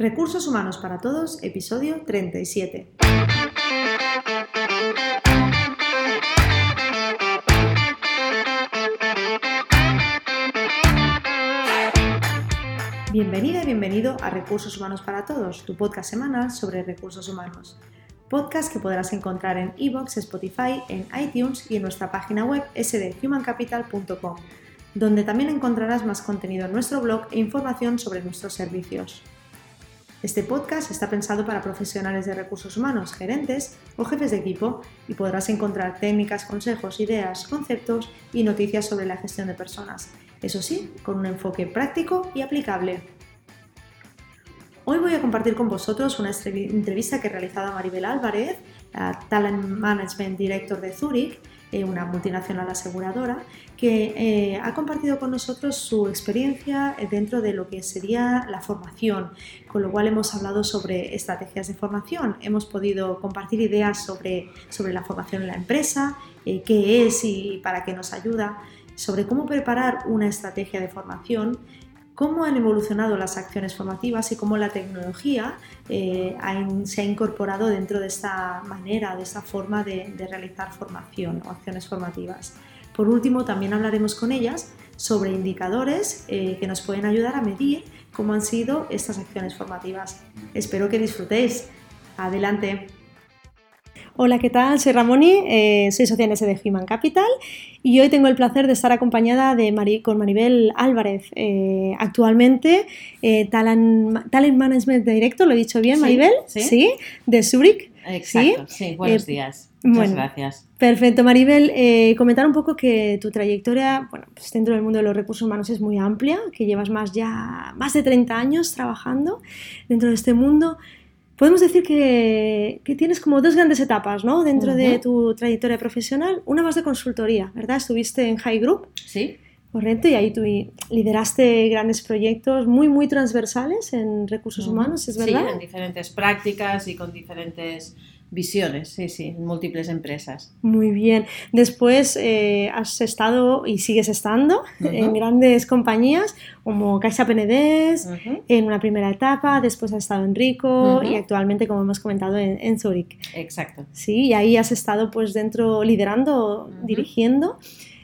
Recursos Humanos para Todos, episodio 37. Bienvenida y bienvenido a Recursos Humanos para Todos, tu podcast semanal sobre recursos humanos. Podcast que podrás encontrar en iVoox, Spotify, en iTunes y en nuestra página web sdhumancapital.com, donde también encontrarás más contenido en nuestro blog e información sobre nuestros servicios. Este podcast está pensado para profesionales de recursos humanos, gerentes o jefes de equipo y podrás encontrar técnicas, consejos, ideas, conceptos y noticias sobre la gestión de personas. Eso sí, con un enfoque práctico y aplicable. Hoy voy a compartir con vosotros una entrevista que he realizado a Maribel Álvarez, Talent Management Director de Zurich, eh, una multinacional aseguradora, que eh, ha compartido con nosotros su experiencia dentro de lo que sería la formación, con lo cual hemos hablado sobre estrategias de formación, hemos podido compartir ideas sobre, sobre la formación en la empresa, eh, qué es y para qué nos ayuda, sobre cómo preparar una estrategia de formación cómo han evolucionado las acciones formativas y cómo la tecnología eh, se ha incorporado dentro de esta manera, de esta forma de, realizar formación o acciones formativas. Por último, también hablaremos con ellas sobre indicadores eh, que nos pueden ayudar a medir cómo han sido estas acciones formativas. Espero que disfrutéis. Adelante. Hola, ¿qué tal? Soy Ramoni, eh, soy socia en de Human Capital y hoy tengo el placer de estar acompañada de con Maribel Álvarez, eh, actualmente eh, talent, Management Director, ¿lo he dicho bien, Maribel? Sí, de Zurich. Exacto, sí, buenos días. Muchas gracias. Perfecto, Maribel. comentar un poco que tu trayectoria bueno, pues dentro del mundo de los recursos humanos es muy amplia, que llevas más ya más de 30 años trabajando dentro de este mundo podemos decir que, tienes como dos grandes etapas ¿no? dentro de tu trayectoria profesional. Una más de consultoría, ¿verdad? Estuviste en High Group. Sí. Correcto, y ahí tú lideraste grandes proyectos muy, muy transversales en recursos humanos, ¿es verdad? Sí, en diferentes prácticas y con diferentes Visiones, sí, sí, en múltiples empresas. Muy bien. Después eh, has estado y sigues estando en grandes compañías como Caixa Penedés, en una primera etapa, después has estado en Rico y actualmente, como hemos comentado, en, Zurich. Exacto. Sí, y ahí has estado pues dentro, liderando, dirigiendo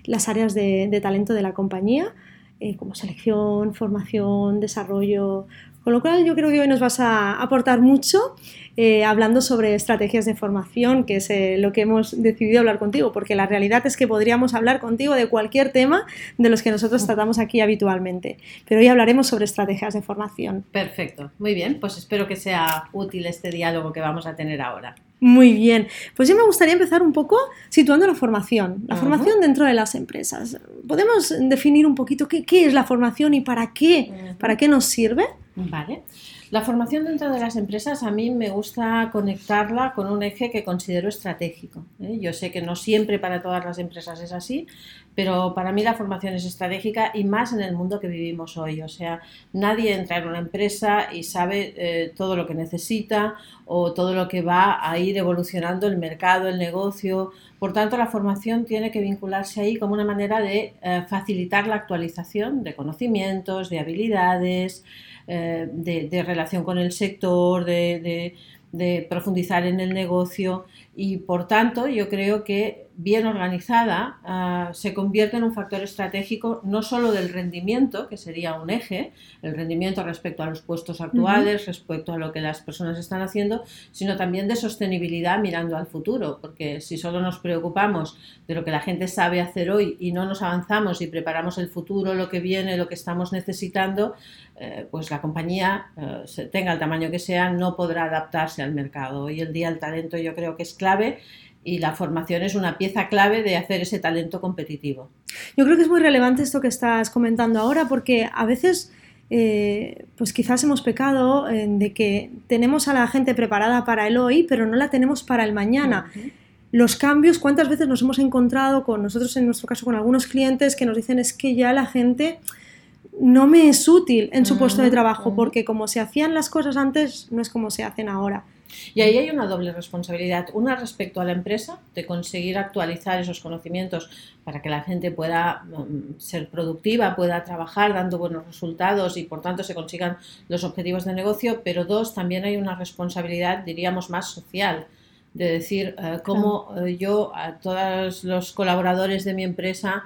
las áreas de, talento de la compañía, eh, como selección, formación, desarrollo. Con lo cual yo creo que hoy nos vas a aportar mucho eh, hablando sobre estrategias de formación, que es eh, lo que hemos decidido hablar contigo, porque la realidad es que podríamos hablar contigo de cualquier tema de los que nosotros tratamos aquí habitualmente, pero hoy hablaremos sobre estrategias de formación. Perfecto, muy bien, pues espero que sea útil este diálogo que vamos a tener ahora. Muy bien, pues yo me gustaría empezar un poco situando la formación, la formación dentro de las empresas. ¿Podemos definir un poquito qué, es la formación y para qué, para qué nos sirve? Vale. La formación dentro de las empresas a mí me gusta conectarla con un eje que considero estratégico. ¿eh? Yo sé que no siempre para todas las empresas es así, pero para mí la formación es estratégica y más en el mundo que vivimos hoy. O sea, nadie entra en una empresa y sabe eh, todo lo que necesita o todo lo que va a ir evolucionando el mercado, el negocio. Por tanto, la formación tiene que vincularse ahí como una manera de eh, facilitar la actualización de conocimientos, de habilidades, eh, de, relación con el sector, de, de profundizar en el negocio y por tanto yo creo que bien organizada ah, se convierte en un factor estratégico no solo del rendimiento, que sería un eje, el rendimiento respecto a los puestos actuales, respecto a lo que las personas están haciendo, sino también de sostenibilidad mirando al futuro, porque si solo nos preocupamos de lo que la gente sabe hacer hoy y no nos avanzamos y preparamos el futuro, lo que viene, lo que estamos necesitando, eh, pues la compañía, eh, tenga el tamaño que sea, no podrá adaptarse al mercado. Hoy el día el talento yo creo que es clave y la formación es una pieza clave de hacer ese talento competitivo. Yo creo que es muy relevante esto que estás comentando ahora porque a veces eh, pues quizás hemos pecado de que tenemos a la gente preparada para el hoy pero no la tenemos para el mañana. Los cambios, ¿cuántas veces nos hemos encontrado con nosotros, en nuestro caso, con algunos clientes que nos dicen es que ya la gente no me es útil en su puesto de trabajo, porque como se hacían las cosas antes, no es como se hacen ahora. Y ahí hay una doble responsabilidad. Una respecto a la empresa, de conseguir actualizar esos conocimientos para que la gente pueda mm, ser productiva, pueda trabajar dando buenos resultados y por tanto se consigan los objetivos de negocio. Pero dos, también hay una responsabilidad, diríamos, más social de decir eh, cómo eh, yo a todos los colaboradores de mi empresa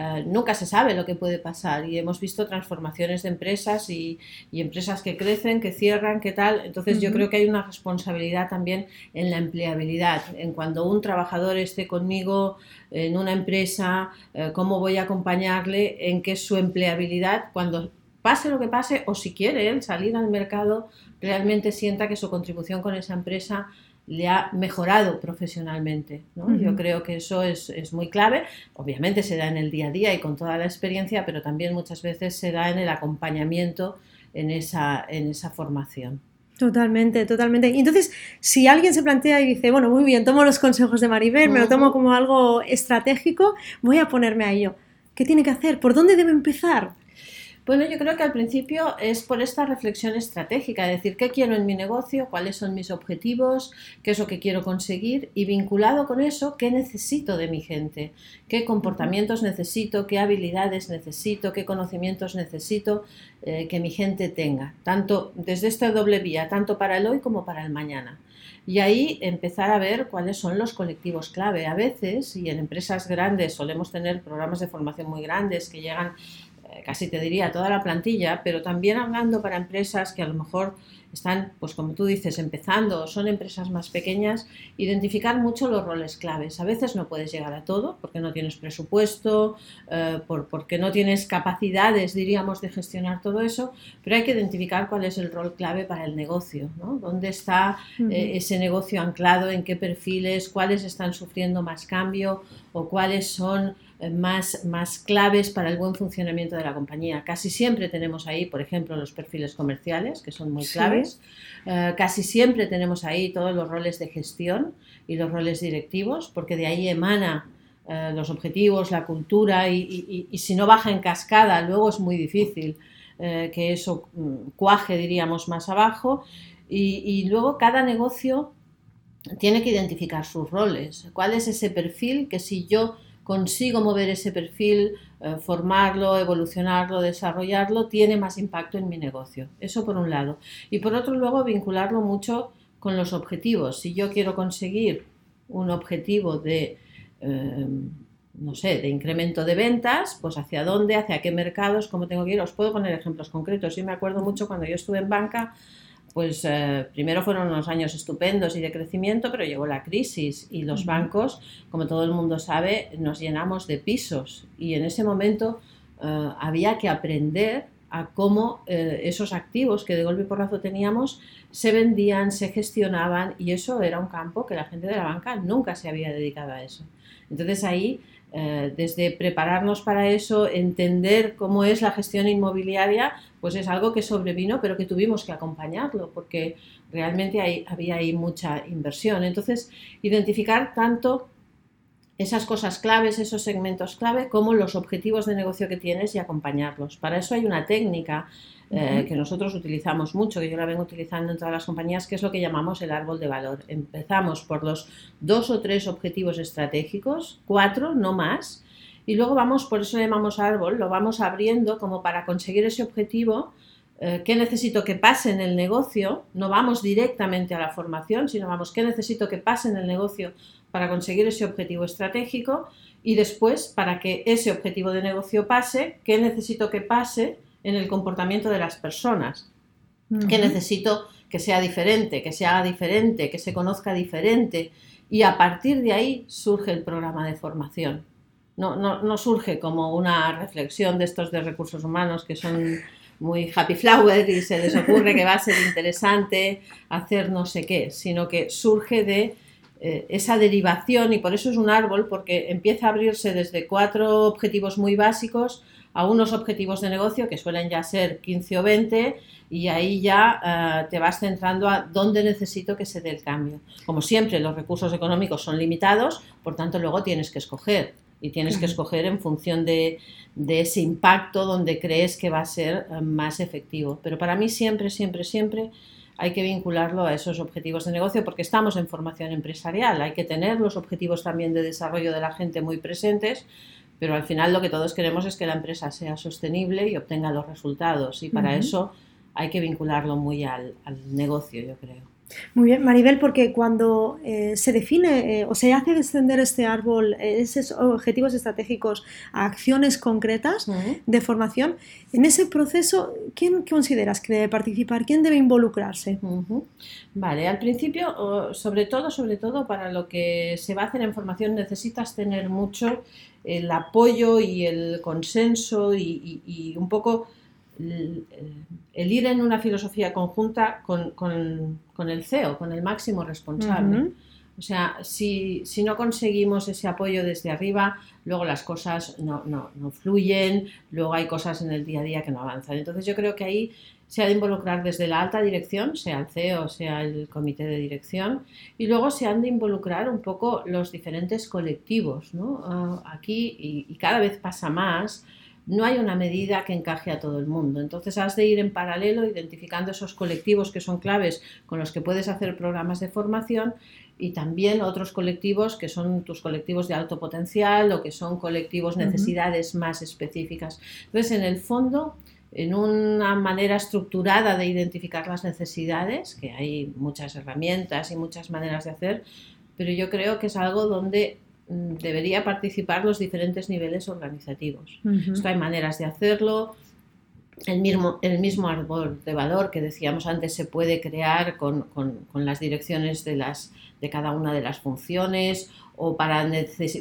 eh, nunca se sabe lo que puede pasar y hemos visto transformaciones de empresas y, empresas que crecen, que cierran, qué tal. Entonces yo creo que hay una responsabilidad también en la empleabilidad, en cuando un trabajador esté conmigo en una empresa, eh, cómo voy a acompañarle en que su empleabilidad, cuando pase lo que pase o si quiere él salir al mercado, realmente sienta que su contribución con esa empresa le ha mejorado profesionalmente. Yo creo que eso es, muy clave. Obviamente se da en el día a día y con toda la experiencia, pero también muchas veces se da en el acompañamiento en esa, en esa formación. Totalmente, totalmente. Y entonces, si alguien se plantea y dice, bueno, muy bien, tomo los consejos de Maribel, me lo tomo como algo estratégico, voy a ponerme a ello. ¿Qué tiene que hacer? ¿Por dónde debe empezar? Bueno, yo creo que al principio es por esta reflexión estratégica, es decir, qué quiero en mi negocio, cuáles son mis objetivos, qué es lo que quiero conseguir y vinculado con eso, qué necesito de mi gente, qué comportamientos necesito, qué habilidades necesito, qué conocimientos necesito eh, que mi gente tenga, tanto desde esta doble vía, tanto para el hoy como para el mañana. Y ahí empezar a ver cuáles son los colectivos clave. A veces, y en empresas grandes solemos tener programas de formación muy grandes que llegan casi te diría toda la plantilla, pero también hablando para empresas que a lo mejor están, pues como tú dices, empezando, son empresas más pequeñas, identificar mucho los roles claves. A veces no puedes llegar a todo porque no tienes presupuesto, eh, porque no tienes capacidades, diríamos, de gestionar todo eso, pero hay que identificar cuál es el rol clave para el negocio, ¿no? ¿Dónde está eh, ese negocio anclado, en qué perfiles, cuáles están sufriendo más cambio o cuáles son más, más claves para el buen funcionamiento de la compañía. Casi siempre tenemos ahí, por ejemplo, los perfiles comerciales, que son muy claves. Eh, casi siempre tenemos ahí todos los roles de gestión y los roles directivos, porque de ahí emana eh, los objetivos, la cultura, y, si no baja en cascada, luego es muy difícil eh, que eso mm, cuaje, diríamos, más abajo. y luego cada negocio tiene que identificar sus roles. ¿Cuál es ese perfil que si yo consigo mover ese perfil, eh, formarlo, evolucionarlo, desarrollarlo, tiene más impacto en mi negocio. Eso por un lado. Y por otro, luego vincularlo mucho con los objetivos. Si yo quiero conseguir un objetivo de, eh, no sé, de incremento de ventas, pues hacia dónde, hacia qué mercados, cómo tengo que ir. Os puedo poner ejemplos concretos. Yo me acuerdo mucho cuando yo estuve en banca, pues eh, primero fueron unos años estupendos y de crecimiento, pero llegó la crisis y los bancos, como todo el mundo sabe, nos llenamos de pisos y en ese momento eh, había que aprender a cómo eh, esos activos que de golpe y porrazo teníamos se vendían, se gestionaban y eso era un campo que la gente de la banca nunca se había dedicado a eso. Entonces ahí desde prepararnos para eso, entender cómo es la gestión inmobiliaria, pues es algo que sobrevino, pero que tuvimos que acompañarlo, porque realmente había ahí mucha inversión. Entonces, identificar tanto esas cosas claves, esos segmentos clave, como los objetivos de negocio que tienes y acompañarlos. Para eso hay una técnica eh, que nosotros utilizamos mucho, que yo la vengo utilizando en todas las compañías, que es lo que llamamos el árbol de valor. Empezamos por los dos o tres objetivos estratégicos, cuatro, no más, y luego vamos, por eso le llamamos árbol, lo vamos abriendo como para conseguir ese objetivo. Eh, ¿Qué necesito que pase en el negocio? No vamos directamente a la formación, sino vamos, ¿qué necesito que pase en el negocio para conseguir ese objetivo estratégico? Y después, para que ese objetivo de negocio pase, ¿qué necesito que pase en el comportamiento de las personas. Que necesito que sea diferente, que se haga diferente, que se conozca diferente. Y a partir de ahí surge el programa de formación. No, no, no surge como una reflexión de estos de recursos humanos que son muy happy flower y se les ocurre que va a ser interesante hacer no sé qué, sino que surge de eh, esa derivación y por eso es un árbol porque empieza a abrirse desde cuatro objetivos muy básicos a unos objetivos de negocio que suelen ya ser 15 o 20 y ahí ya eh, te vas centrando a dónde necesito que se dé el cambio. Como siempre, los recursos económicos son limitados, por tanto luego tienes que escoger y tienes que escoger en función de, ese impacto donde crees que va a ser eh, más efectivo. Pero para mí siempre, siempre, siempre hay que vincularlo a esos objetivos de negocio porque estamos en formación empresarial, hay que tener los objetivos también de desarrollo de la gente muy presentes, pero al final lo que todos queremos es que la empresa sea sostenible y obtenga los resultados y para eso hay que vincularlo muy al negocio, yo creo. Muy bien, Maribel, porque cuando eh, se define eh, o se hace descender este árbol, eh, esos objetivos estratégicos a acciones concretas de formación, en ese proceso, ¿quién consideras que debe participar? ¿Quién debe involucrarse? Vale, al principio, sobre todo, sobre todo para lo que se va a hacer en formación, necesitas tener mucho el apoyo y el consenso y un poco el, ir en una filosofía conjunta con, el CEO, con el máximo responsable. O sea, si, no conseguimos ese apoyo desde arriba, luego las cosas no, fluyen, luego hay cosas en el día a día que no avanzan. Entonces yo creo que ahí se ha de involucrar desde la alta dirección, sea el CEO, sea el comité de dirección, y luego se han de involucrar un poco los diferentes colectivos. ¿no? Ah, aquí, y, cada vez pasa más, no hay una medida que encaje a todo el mundo. Entonces has de ir en paralelo identificando esos colectivos que son claves con los que puedes hacer programas de formación y también otros colectivos que son tus colectivos de alto potencial o que son colectivos necesidades más específicas. Entonces, en el fondo, en una manera estructurada de identificar las necesidades, que hay muchas herramientas y muchas maneras de hacer, pero yo creo que es algo donde debería participar los diferentes niveles organizativos. Esto hay maneras de hacerlo. El mismo, el mismo árbol de valor que decíamos antes se puede crear con, las direcciones de, las, de cada una de las funciones o para,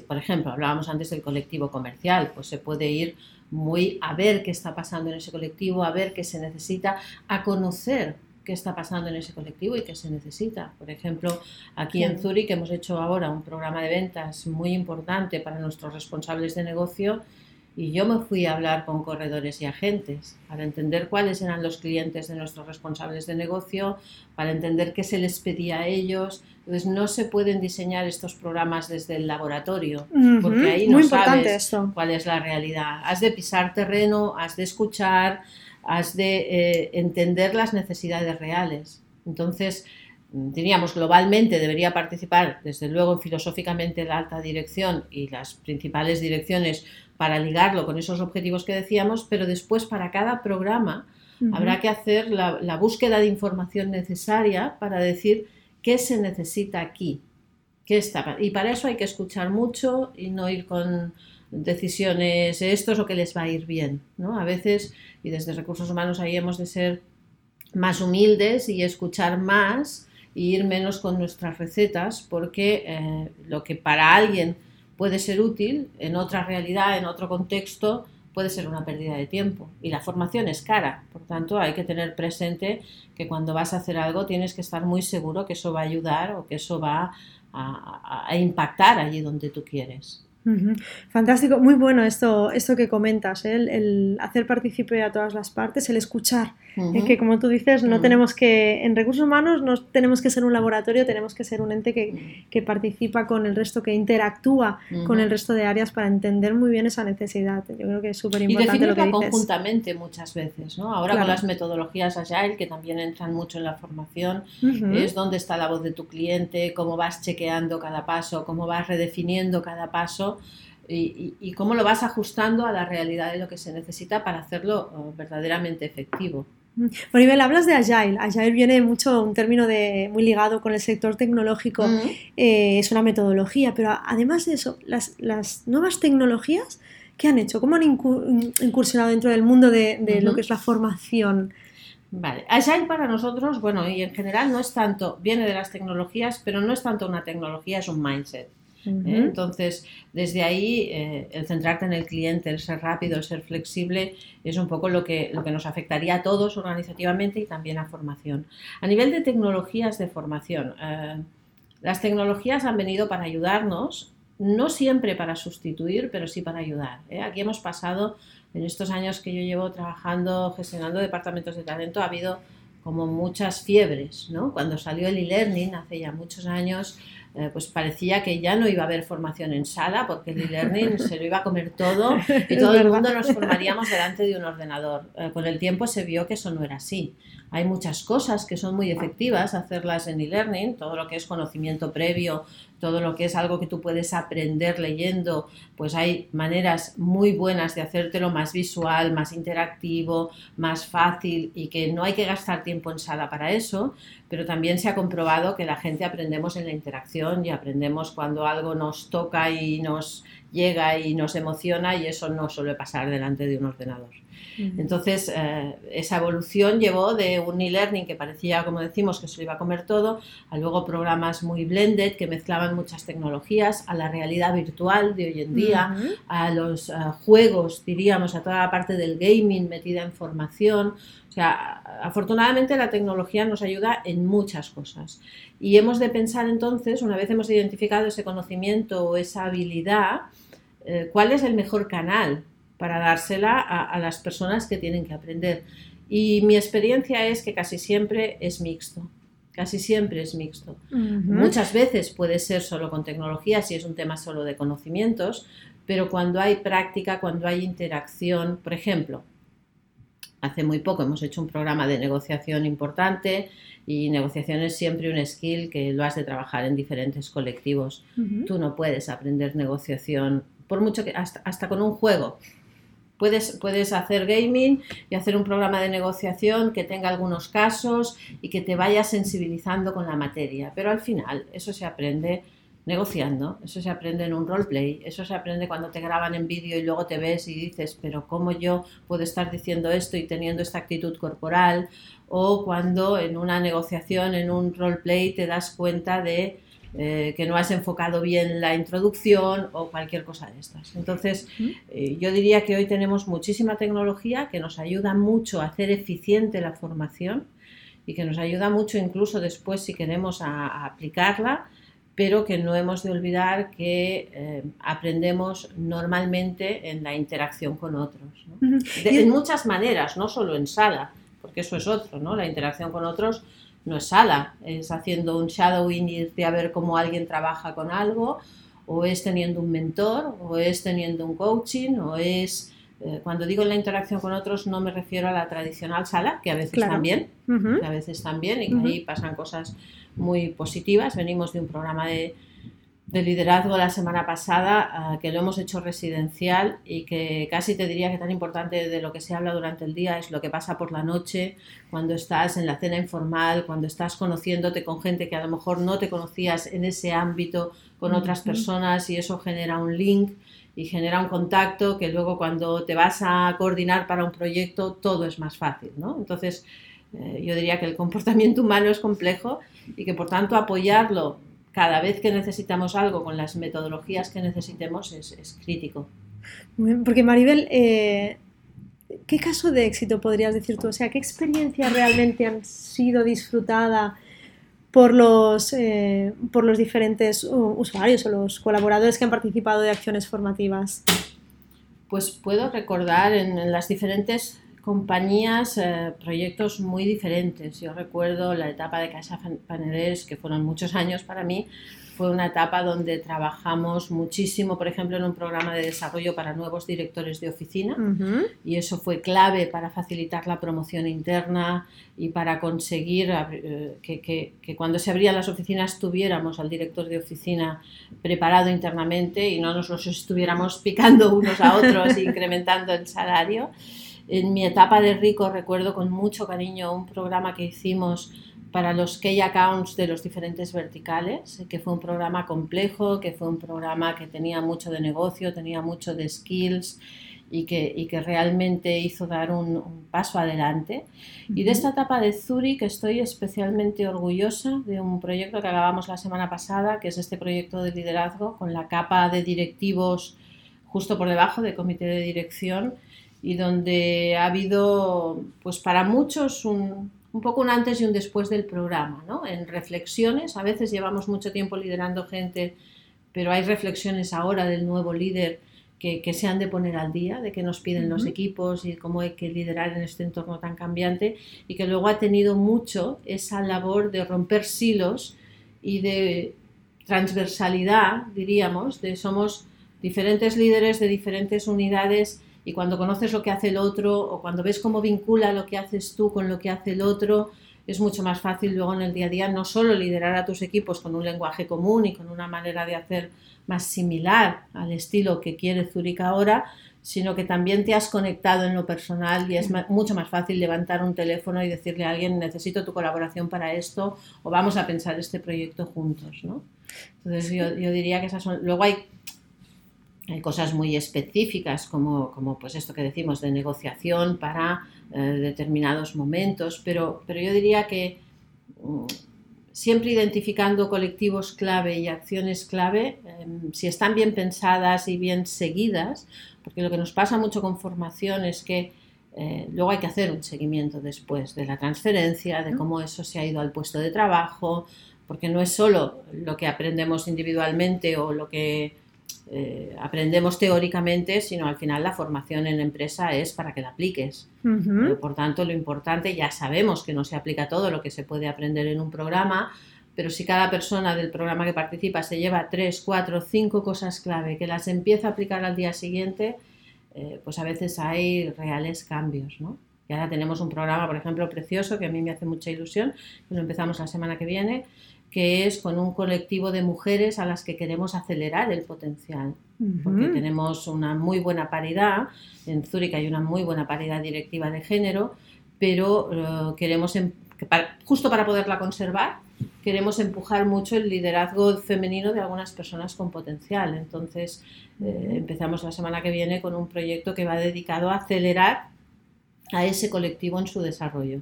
por ejemplo, hablábamos antes del colectivo comercial, pues se puede ir muy a ver qué está pasando en ese colectivo, a ver qué se necesita, a conocer qué está pasando en ese colectivo y qué se necesita. Por ejemplo, aquí en Zurich hemos hecho ahora un programa de ventas muy importante para nuestros responsables de negocio y yo me fui a hablar con corredores y agentes para entender cuáles eran los clientes de nuestros responsables de negocio, para entender qué se les pedía a ellos. Entonces no se pueden diseñar estos programas desde el laboratorio, porque ahí no sabes cuál es la realidad. Has de pisar terreno, has de escuchar, has de eh, entender las necesidades reales. Entonces, diríamos, globalmente debería participar, desde luego, filosóficamente la alta dirección y las principales direcciones para ligarlo con esos objetivos que decíamos, pero después para cada programa habrá que hacer la, búsqueda de información necesaria para decir qué se necesita aquí. Qué está, y para eso hay que escuchar mucho y no ir con decisiones, esto es lo que les va a ir bien. ¿no? A veces, y desde recursos humanos ahí hemos de ser más humildes y escuchar más y ir menos con nuestras recetas, porque eh, lo que para alguien puede ser útil, en otra realidad, en otro contexto, puede ser una pérdida de tiempo. Y la formación es cara, por tanto hay que tener presente que cuando vas a hacer algo tienes que estar muy seguro que eso va a ayudar o que eso va a impactar allí donde tú quieres. Fantástico, muy bueno esto, esto que comentas, ¿eh? el, hacer partícipe a todas las partes, el escuchar, ¿eh? que como tú dices, no tenemos que, en recursos humanos no tenemos que ser un laboratorio, tenemos que ser un ente que, participa con el resto, que interactúa con el resto de áreas para entender muy bien esa necesidad. Yo creo que es súper importante lo que dices. conjuntamente muchas veces, ¿no? Ahora con las metodologías Agile, que también entran mucho en la formación, es dónde está la voz de tu cliente, cómo vas chequeando cada paso, cómo vas redefiniendo cada paso y, cómo lo vas ajustando a la realidad de lo que se necesita para hacerlo oh, verdaderamente efectivo. Maribel, hablas de Agile. Agile viene mucho, un término de, muy ligado con el sector tecnológico. Eh, es una metodología, pero además de eso, las, nuevas tecnologías, ¿qué han hecho? ¿Cómo han incursionado dentro del mundo de, lo que es la formación? Vale, Agile para nosotros, bueno, y en general no es tanto, viene de las tecnologías, pero no es tanto una tecnología, es un mindset. ¿Eh? Entonces, desde ahí, eh, el centrarte en el cliente, el ser rápido, el ser flexible, es un poco lo que, lo que nos afectaría a todos organizativamente y también a formación. A nivel de tecnologías de formación, eh, las tecnologías han venido para ayudarnos, no siempre para sustituir, pero sí para ayudar. Aquí hemos pasado, en estos años que yo llevo trabajando, gestionando departamentos de talento, ha habido como muchas fiebres, ¿no? Cuando salió el e-learning hace ya muchos años, eh, pues parecía que ya no iba a haber formación en sala porque el e-learning se lo iba a comer todo y todo el mundo nos formaríamos delante de un ordenador. Eh, con el tiempo se vio que eso no era así. Hay muchas cosas que son muy efectivas hacerlas en e-learning, todo lo que es conocimiento previo, todo lo que es algo que tú puedes aprender leyendo, pues hay maneras muy buenas de hacértelo más visual, más interactivo, más fácil y que no hay que gastar tiempo en sala para eso, pero también se ha comprobado que la gente aprendemos en la interacción y aprendemos cuando algo nos toca y nos llega y nos emociona y eso no suele pasar delante de un ordenador. Entonces, eh, esa evolución llevó de un e-learning que parecía, como decimos, que se lo iba a comer todo, a luego programas muy blended que mezclaban muchas tecnologías, a la realidad virtual de hoy en día, a los eh, juegos, diríamos, a toda la parte del gaming metida en formación. O sea, afortunadamente la tecnología nos ayuda en muchas cosas. Y hemos de pensar entonces, una vez hemos identificado ese conocimiento o esa habilidad, eh, cuál es el mejor canal para dársela a, las personas que tienen que aprender. Y mi experiencia es que casi siempre es mixto. Casi siempre es mixto. Muchas veces puede ser solo con tecnología, si es un tema solo de conocimientos, pero cuando hay práctica, cuando hay interacción, por ejemplo, hace muy poco hemos hecho un programa de negociación importante y negociación es siempre un skill que lo has de trabajar en diferentes colectivos. Tú no puedes aprender negociación, por mucho que hasta, hasta con un juego Puedes, hacer gaming y hacer un programa de negociación que tenga algunos casos y que te vaya sensibilizando con la materia. Pero al final eso se aprende negociando, eso se aprende en un roleplay, eso se aprende cuando te graban en vídeo y luego te ves y dices, pero ¿cómo yo puedo estar diciendo esto y teniendo esta actitud corporal? O cuando en una negociación, en un roleplay, te das cuenta de eh, que no has enfocado bien la introducción o cualquier cosa de estas. Entonces, eh, yo diría que hoy tenemos muchísima tecnología que nos ayuda mucho a hacer eficiente la formación y que nos ayuda mucho incluso después si queremos a, aplicarla, pero que no hemos de olvidar que eh, aprendemos normalmente en la interacción con otros. De, en muchas maneras, no solo en sala, porque eso es otro, ¿no? La interacción con otros no es sala, es haciendo un shadowing y a ver cómo alguien trabaja con algo, o es teniendo un mentor, o es teniendo un coaching, o es... Eh, cuando digo la interacción con otros no me refiero a la tradicional sala, que a veces también, que a veces también, y que ahí pasan cosas muy positivas. Venimos de un programa de, de liderazgo la semana pasada, ah, que lo hemos hecho residencial y que casi te diría que tan importante de lo que se habla durante el día es lo que pasa por la noche, cuando estás en la cena informal, cuando estás conociéndote con gente que a lo mejor no te conocías en ese ámbito con otras personas y eso genera un link y genera un contacto que luego cuando te vas a coordinar para un proyecto todo es más fácil, ¿no? Entonces, eh, yo diría que el comportamiento humano es complejo y que por tanto apoyarlo cada vez que necesitamos algo con las metodologías que necesitemos es, crítico. Porque Maribel, eh, ¿qué caso de éxito podrías decir tú? O sea, ¿qué experiencias realmente han sido disfrutada por los, eh, por los diferentes usuarios o los colaboradores que han participado de acciones formativas? Pues puedo recordar en las diferentes compañías, eh, proyectos muy diferentes. Yo recuerdo la etapa de Casa Panaders, que fueron muchos años para mí, fue una etapa donde trabajamos muchísimo, por ejemplo, en un programa de desarrollo para nuevos directores de oficina y eso fue clave para facilitar la promoción interna y para conseguir eh, que, que, cuando se abrían las oficinas tuviéramos al director de oficina preparado internamente y no nos los estuviéramos picando unos a otros e incrementando el salario. En mi etapa de rico recuerdo con mucho cariño un programa que hicimos para los key accounts de los diferentes verticales, que fue un programa complejo, que fue un programa que tenía mucho de negocio, tenía mucho de skills y que, que realmente hizo dar un, paso adelante. Y de esta etapa de Zurich estoy especialmente orgullosa de un proyecto que acabamos la semana pasada, que es este proyecto de liderazgo con la capa de directivos justo por debajo del comité de dirección y donde ha habido, pues para muchos, un, un, poco un antes y un después del programa, ¿no? En reflexiones, a veces llevamos mucho tiempo liderando gente, pero hay reflexiones ahora del nuevo líder que, que se han de poner al día, de qué nos piden los equipos y cómo hay que liderar en este entorno tan cambiante, y que luego ha tenido mucho esa labor de romper silos y de transversalidad, diríamos, de somos diferentes líderes de diferentes unidades y cuando conoces lo que hace el otro o cuando ves cómo vincula lo que haces tú con lo que hace el otro, es mucho más fácil luego en el día a día no solo liderar a tus equipos con un lenguaje común y con una manera de hacer más similar al estilo que quiere Zurich ahora, sino que también te has conectado en lo personal y es mucho más fácil levantar un teléfono y decirle a alguien necesito tu colaboración para esto o vamos a pensar este proyecto juntos, ¿no? Entonces yo, diría que. Luego hay hay cosas muy específicas como, como, pues esto que decimos de negociación para eh, determinados momentos, pero, pero yo diría que mm, siempre identificando colectivos clave y acciones clave, em, si están bien pensadas y bien seguidas, porque lo que nos pasa mucho con formación es que eh, luego hay que hacer un seguimiento después de la transferencia, de cómo eso se ha ido al puesto de trabajo, porque no es solo lo que aprendemos individualmente o lo que eh, aprendemos teóricamente, sino al final la formación en la empresa es para que la apliques. Eh, por tanto, lo importante, ya sabemos que no se aplica todo lo que se puede aprender en un programa, pero si cada persona del programa que participa se lleva tres, cuatro, cinco cosas clave que las empieza a aplicar al día siguiente, eh, pues a veces hay reales cambios, ¿no? Y ahora tenemos un programa, por ejemplo, precioso, que a mí me hace mucha ilusión, que lo empezamos la semana que viene, que es con un colectivo de mujeres a las que queremos acelerar el potencial, porque tenemos una muy buena paridad, en Zúrich hay una muy buena paridad directiva de género, pero eh, queremos, em, justo para poderla conservar, queremos empujar mucho el liderazgo femenino de algunas personas con potencial. Entonces, eh, empezamos la semana que viene con un proyecto que va dedicado a acelerar a ese colectivo en su desarrollo.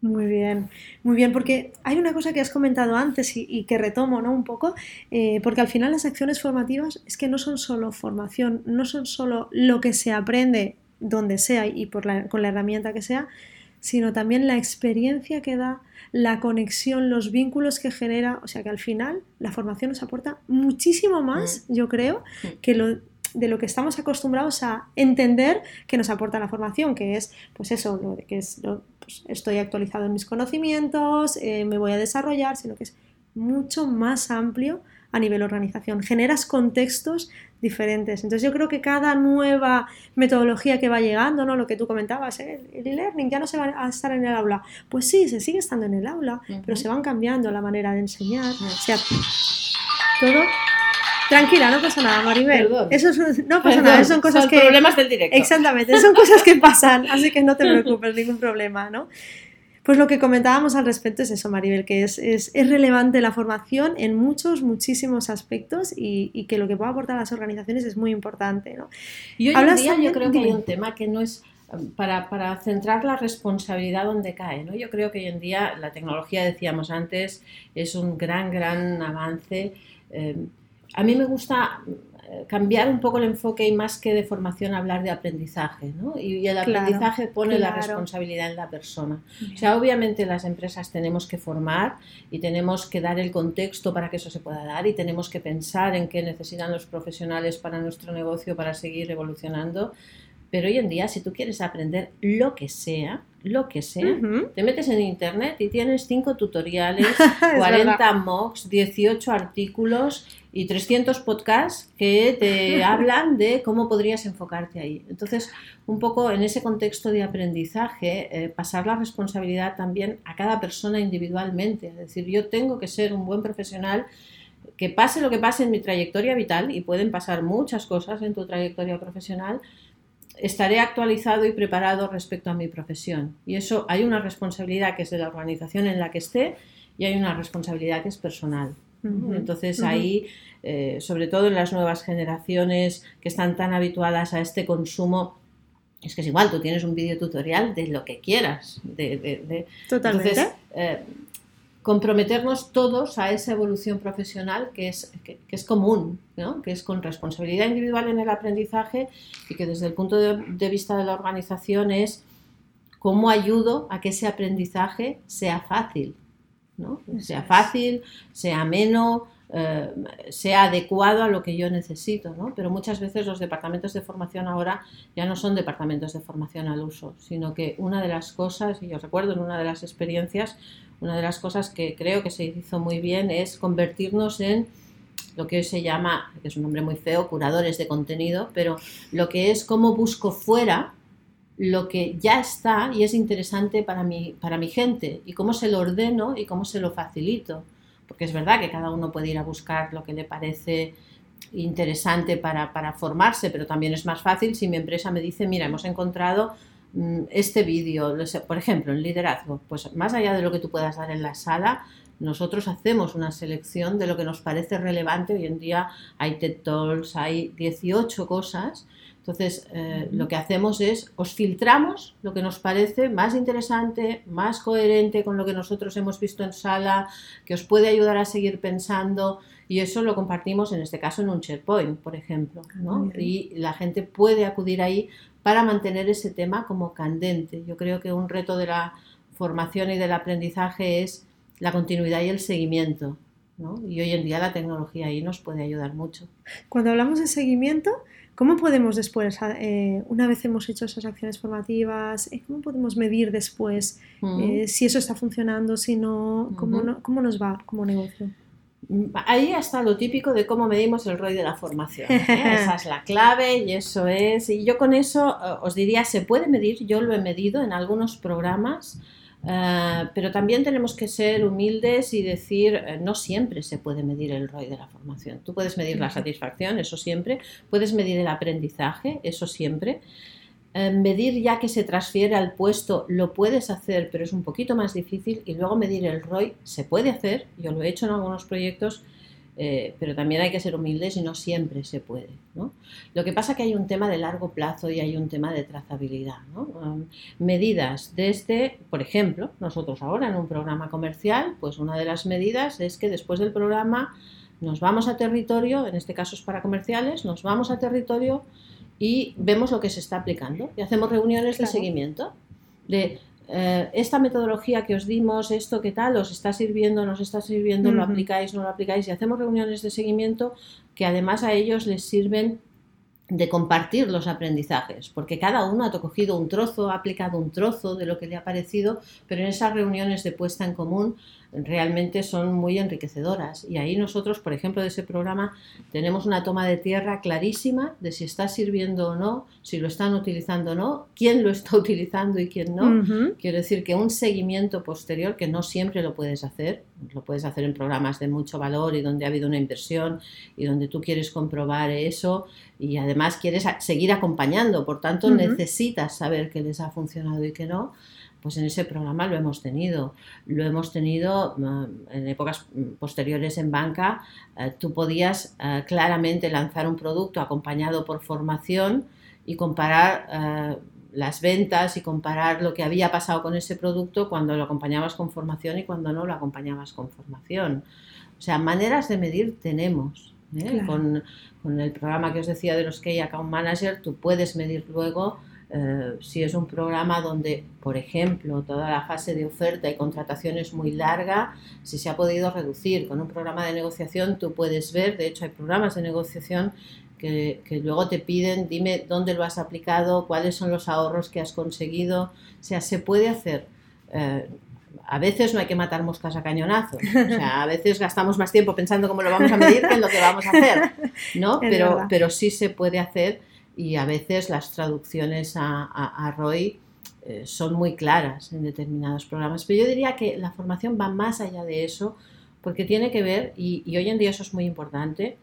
Muy bien, muy bien, porque hay una cosa que has comentado antes y, que retomo ¿no? un poco, eh, porque al final las acciones formativas es que no son solo formación, no son solo lo que se aprende donde sea y por con la herramienta que sea, sino también la experiencia que da, la conexión, los vínculos que genera, o sea que al final la formación nos aporta muchísimo más, mm. yo creo, mm. que lo, de lo que estamos acostumbrados a entender que nos aporta la formación, que es, pues eso, lo que es, pues estoy actualizado en mis conocimientos, eh, me voy a desarrollar, sino que es mucho más amplio a nivel organización. Generas contextos diferentes. Entonces yo creo que cada nueva metodología que va llegando, ¿no? Lo que tú comentabas, ¿eh? el e-learning ya no se va a estar en el aula. Pues sí, se sigue estando en el aula, pero se van cambiando la manera de enseñar. O sea, todo Tranquila, no pasa nada, Maribel. Eso no pasa nada, son cosas que. problemas del directo. Exactamente, son cosas que pasan, así que no te preocupes, ningún problema, ¿no? Pues lo que comentábamos al respecto es eso, Maribel, que es, es, es relevante la formación en muchos, muchísimos aspectos y, y, que lo que puede aportar a las organizaciones es muy importante. ¿no? Y hoy en día yo creo que hay un tema que no es um, para, para, centrar la responsabilidad donde cae. ¿no? Yo creo que hoy en día la tecnología, decíamos antes, es un gran, gran avance. Eh, a mí me gusta eh, cambiar un poco el enfoque y más que de formación hablar de aprendizaje, ¿no? Y, el aprendizaje pone la responsabilidad en la persona. O sea, obviamente las empresas tenemos que formar y tenemos que dar el contexto para que eso se pueda dar y tenemos que pensar en qué necesitan los profesionales para nuestro negocio para seguir evolucionando. Pero hoy en día, si tú quieres aprender lo que sea, lo que sea, te metes en internet y tienes cinco tutoriales, 40 mocks, 18 artículos y 300 podcasts que te hablan de cómo podrías enfocarte ahí. Entonces, un poco en ese contexto de aprendizaje, eh, pasar la responsabilidad también a cada persona individualmente. Es decir, yo tengo que ser un buen profesional que pase lo que pase en mi trayectoria vital, y pueden pasar muchas cosas en tu trayectoria profesional, estaré actualizado y preparado respecto a mi profesión. Y eso hay una responsabilidad que es de la organización en la que esté y hay una responsabilidad que es personal. Entonces ahí, eh, sobre todo en las nuevas generaciones que están tan habituadas a este consumo, es que es igual, tú tienes un video tutorial de lo que quieras. De, Totalmente. Eh, comprometernos todos a esa evolución profesional que es, que, es común, ¿no? que es con responsabilidad individual en el aprendizaje y que desde el punto de, vista de la organización es cómo ayudo a que ese aprendizaje sea fácil, ¿no? sea fácil, sea ameno, eh, sea adecuado a lo que yo necesito, ¿no? Pero muchas veces los departamentos de formación ahora ya no son departamentos de formación al uso, sino que una de las cosas, y yo recuerdo en una de las experiencias, una de las cosas que creo que se hizo muy bien es convertirnos en lo que hoy se llama, que es un nombre muy feo, curadores de contenido, pero lo que es cómo busco fuera lo que ya está y es interesante para mi, para mi gente y cómo se lo ordeno y cómo se lo facilito. Porque es verdad que cada uno puede ir a buscar lo que le parece interesante para, para formarse, pero también es más fácil si mi empresa me dice, mira, hemos encontrado mm, este vídeo, por ejemplo, en liderazgo, pues más allá de lo que tú puedas dar en la sala, nosotros hacemos una selección de lo que nos parece relevante. Hoy en día hay TED Talks, hay 18 cosas. Entonces, eh, lo que hacemos es, os filtramos lo que nos parece más interesante, más coherente con lo que nosotros hemos visto en sala, que os puede ayudar a seguir pensando, y eso lo compartimos en este caso en un SharePoint, por ejemplo. ¿no? Y la gente puede acudir ahí para mantener ese tema como candente. Yo creo que un reto de la formación y del aprendizaje es la continuidad y el seguimiento. ¿no? Y hoy en día la tecnología ahí nos puede ayudar mucho. Cuando hablamos de seguimiento, ¿cómo podemos después, eh, una vez hemos hecho esas acciones formativas, eh, cómo podemos medir después eh, si eso está funcionando, si no, cómo, no, cómo nos va como negocio? Ahí está lo típico de cómo medimos el ROI de la formación. Esa es la clave y eso es. Y yo con eso os diría, se puede medir, yo lo he medido en algunos programas. Eh, pero también tenemos que ser humildes y decir, eh, no siempre se puede medir el ROI de la formación. Tú puedes medir la satisfacción, eso siempre, puedes medir el aprendizaje, eso siempre. Eh, medir ya que se transfiere al puesto lo puedes hacer, pero es un poquito más difícil. Y luego medir el ROI se puede hacer, yo lo he hecho en algunos proyectos, eh, pero también hay que ser humildes y no siempre se puede. Lo que pasa es que hay un tema de largo plazo y hay un tema de trazabilidad. Um, medidas desde, por ejemplo, nosotros ahora en un programa comercial, pues una de las medidas es que después del programa nos vamos a territorio, en este caso es para comerciales, nos vamos a territorio y vemos lo que se está aplicando y hacemos reuniones de seguimiento de eh, esta metodología que os dimos, esto qué tal, os está sirviendo, nos está sirviendo, lo aplicáis, no lo aplicáis y hacemos reuniones de seguimiento que además a ellos les sirven de compartir los aprendizajes, porque cada uno ha cogido un trozo, ha aplicado un trozo de lo que le ha parecido, pero en esas reuniones de puesta en común realmente son muy enriquecedoras. Y ahí nosotros, por ejemplo, de ese programa, tenemos una toma de tierra clarísima de si está sirviendo o no, si lo están utilizando o no, quién lo está utilizando y quién no. Quiero decir que un seguimiento posterior, que no siempre lo puedes hacer, lo puedes hacer en programas de mucho valor y donde ha habido una inversión y donde tú quieres comprobar eso y además quieres seguir acompañando, por tanto necesitas saber qué les ha funcionado y qué no pues en ese programa lo hemos tenido. Lo hemos tenido mm, en épocas posteriores en banca. Eh, tú podías eh, claramente lanzar un producto acompañado por formación y comparar eh, las ventas y comparar lo que había pasado con ese producto cuando lo acompañabas con formación y cuando no lo acompañabas con formación. O sea, maneras de medir tenemos. Con, con, el programa que os decía de los Key Account Manager, tú puedes medir luego eh, si es un programa donde, por ejemplo, toda la fase de oferta y contratación es muy larga, si se ha podido reducir. Con un programa de negociación tú puedes ver, de hecho hay programas de negociación que, luego te piden, dime dónde lo has aplicado, cuáles son los ahorros que has conseguido. O sea, se puede hacer. Eh, a veces no hay que matar moscas a cañonazo. O sea, a veces gastamos más tiempo pensando cómo lo vamos a medir que en lo que vamos a hacer, ¿no? Pero, pero sí se puede hacer y a veces las traducciones a, ROI eh, son muy claras en determinados programas. Pero yo diría que la formación va más allá de eso porque tiene que ver, y, hoy en día eso es muy importante,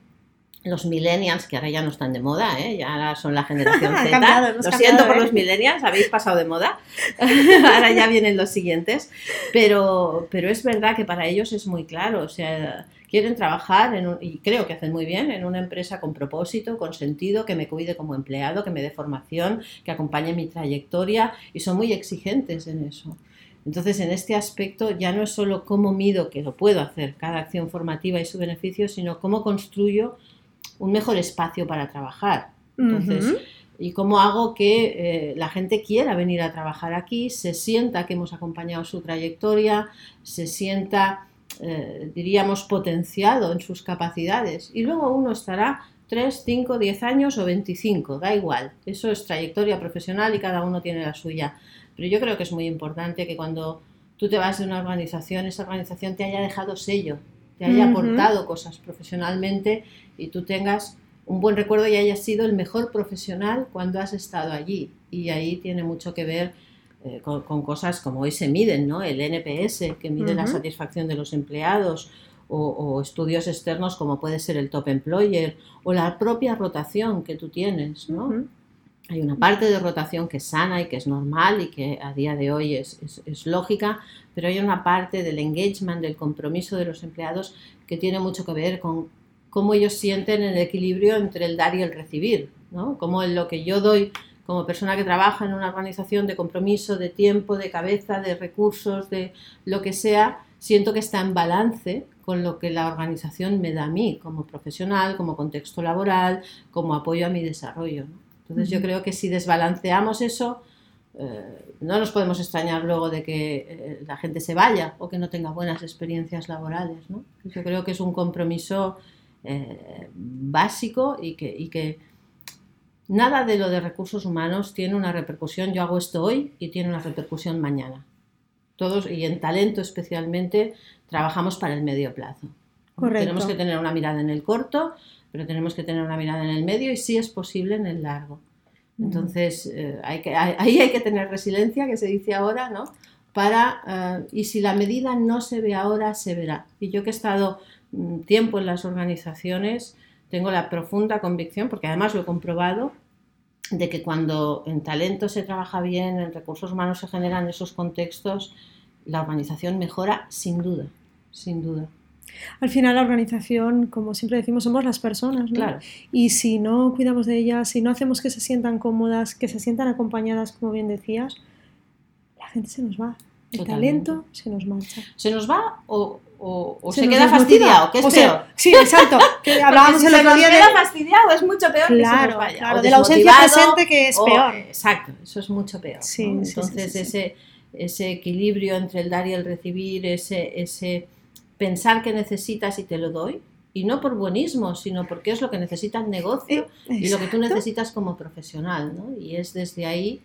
los millennials, que ahora ya no están de moda, ¿eh? ya son la generación Z. Lo siento por ¿eh? los millennials, habéis pasado de moda. ahora ya vienen los siguientes. Pero, pero es verdad que para ellos es muy claro. O sea, quieren trabajar, en y creo que hacen muy bien, en una empresa con propósito, con sentido, que me cuide como empleado, que me dé formación, que acompañe mi trayectoria y son muy exigentes en eso. Entonces, en este aspecto ya no es solo cómo mido, que lo puedo hacer, cada acción formativa y su beneficio, sino cómo construyo un mejor espacio para trabajar. Entonces, y cómo hago que eh, la gente quiera venir a trabajar aquí, se sienta que hemos acompañado su trayectoria, se sienta eh, diríamos, potenciado en sus capacidades. Y luego uno estará 3, 5, 10 años o 25, da igual. Eso es trayectoria profesional y cada uno tiene la suya. Pero yo creo que es muy importante que cuando tú te vas de una organización, esa organización te haya dejado sello. Te haya aportado cosas profesionalmente y tú tengas un buen recuerdo y hayas sido el mejor profesional cuando has estado allí. Y ahí tiene mucho que ver eh, con, con cosas como hoy se miden, ¿no? El NPS, que mide la satisfacción de los empleados, o, o estudios externos como puede ser el Top Employer, o la propia rotación que tú tienes, ¿no? Hay una parte de rotación que es sana y que es normal y que a día de hoy es, lógica, pero hay una parte del engagement, del compromiso de los empleados que tiene mucho que ver con cómo ellos sienten el equilibrio entre el dar y el recibir, ¿no? Cómo lo que yo doy como persona que trabaja en una organización de compromiso, de tiempo, de cabeza, de recursos, de lo que sea, siento que está en balance con lo que la organización me da a mí como profesional, como contexto laboral, como apoyo a mi desarrollo. Entonces yo creo que si desbalanceamos eso, eh, no nos podemos extrañar luego de que eh, la gente se vaya o que no tenga buenas experiencias laborales. ¿no? Yo creo que es un compromiso eh, básico y que, y que nada de lo de recursos humanos tiene una repercusión, yo hago esto hoy y tiene una repercusión mañana. Todos, y en talento especialmente, trabajamos para el medio plazo. Correcto. Tenemos que tener una mirada en el corto, pero tenemos que tener una mirada en el medio y si es posible en el largo. Entonces, eh, hay que, hay- ahí hay que tener resiliencia, que se dice ahora, ¿no? Para, eh, y si la medida no se ve ahora, se verá. Y yo que he estado mm, tiempo en las organizaciones, tengo la profunda convicción, porque además lo he comprobado, de que cuando en talento se trabaja bien, en recursos humanos se generan esos contextos, la organización mejora sin duda, sin duda. Al final la organización, como siempre decimos, somos las personas, ¿no? Claro. Y si no cuidamos de ellas, si no hacemos que se sientan cómodas, que se sientan acompañadas, como bien decías, la gente se nos va. El Totalmente. talento se nos marcha. ¿Se nos va o, o- o se, nos queda fastidiado? ¿Qué es O sea, peor? sí, exacto. Que hablábamos si el otro se día nos de... queda fastidiado es mucho peor que se Claro, nos vaya. claro, de la ausencia presente que es peor. Exacto, eso es mucho peor. Sí, ¿no? Entonces, sí, sí. Ese, ese equilibrio entre el dar y el recibir, ese, ese pensar que necesitas y te lo doy, y no por buenismo, sino porque es lo que necesita el negocio y lo que tú necesitas como profesional. ¿no? Y es desde ahí,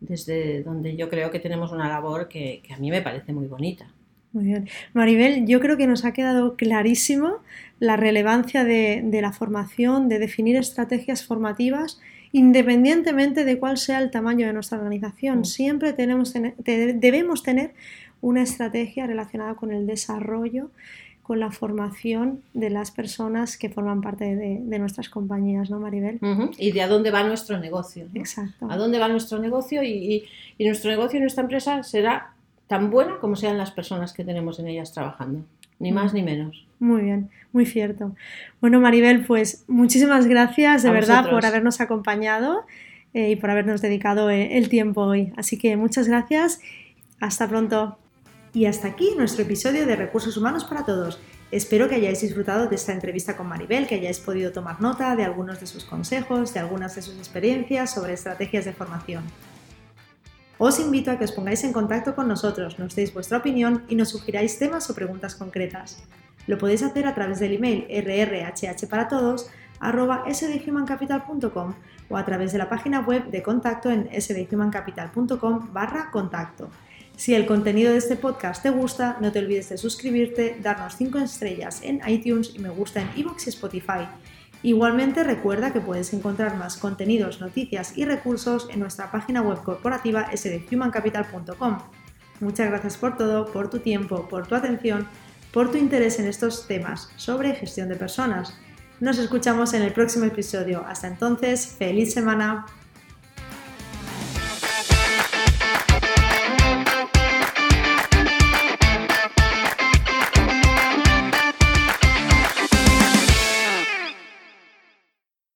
desde donde yo creo que tenemos una labor que, que a mí me parece muy bonita. Muy bien. Maribel, yo creo que nos ha quedado clarísimo la relevancia de, de la formación, de definir estrategias formativas, independientemente de cuál sea el tamaño de nuestra organización. Mm. Siempre tenemos, debemos tener una estrategia relacionada con el desarrollo, con la formación de las personas que forman parte de, de nuestras compañías, ¿no, Maribel? Y de a dónde va nuestro negocio. ¿no? Exacto. a dónde va nuestro negocio y, y- y nuestro negocio y nuestra empresa será tan buena como sean las personas que tenemos en ellas trabajando, ni más Mm. ni menos. Muy bien, muy cierto. Bueno, Maribel, pues muchísimas gracias de A verdad vosotros. por habernos acompañado eh, y por habernos dedicado eh, el tiempo hoy. Así que muchas gracias. Hasta pronto. Y hasta aquí nuestro episodio de Recursos Humanos para Todos. Espero que hayáis disfrutado de esta entrevista con Maribel, que hayáis podido tomar nota de algunos de sus consejos, de algunas de sus experiencias sobre estrategias de formación. Os invito a que os pongáis en contacto con nosotros, nos deis vuestra opinión y nos sugiráis temas o preguntas concretas. Lo podéis hacer a través del email rrhhparatodos@sdhumancapital.com o a través de la página web de contacto en sdhumancapital.com barra contacto. Si el contenido de este podcast te gusta, no te olvides de suscribirte, darnos 5 estrellas en iTunes y me gusta en iVoox y Spotify. Igualmente recuerda que puedes encontrar más contenidos, noticias y recursos en nuestra página web corporativa sdhumancapital.com. Muchas gracias por todo, por tu tiempo, por tu atención, por tu interés en estos temas sobre gestión de personas. Nos escuchamos en el próximo episodio. Hasta entonces, feliz semana.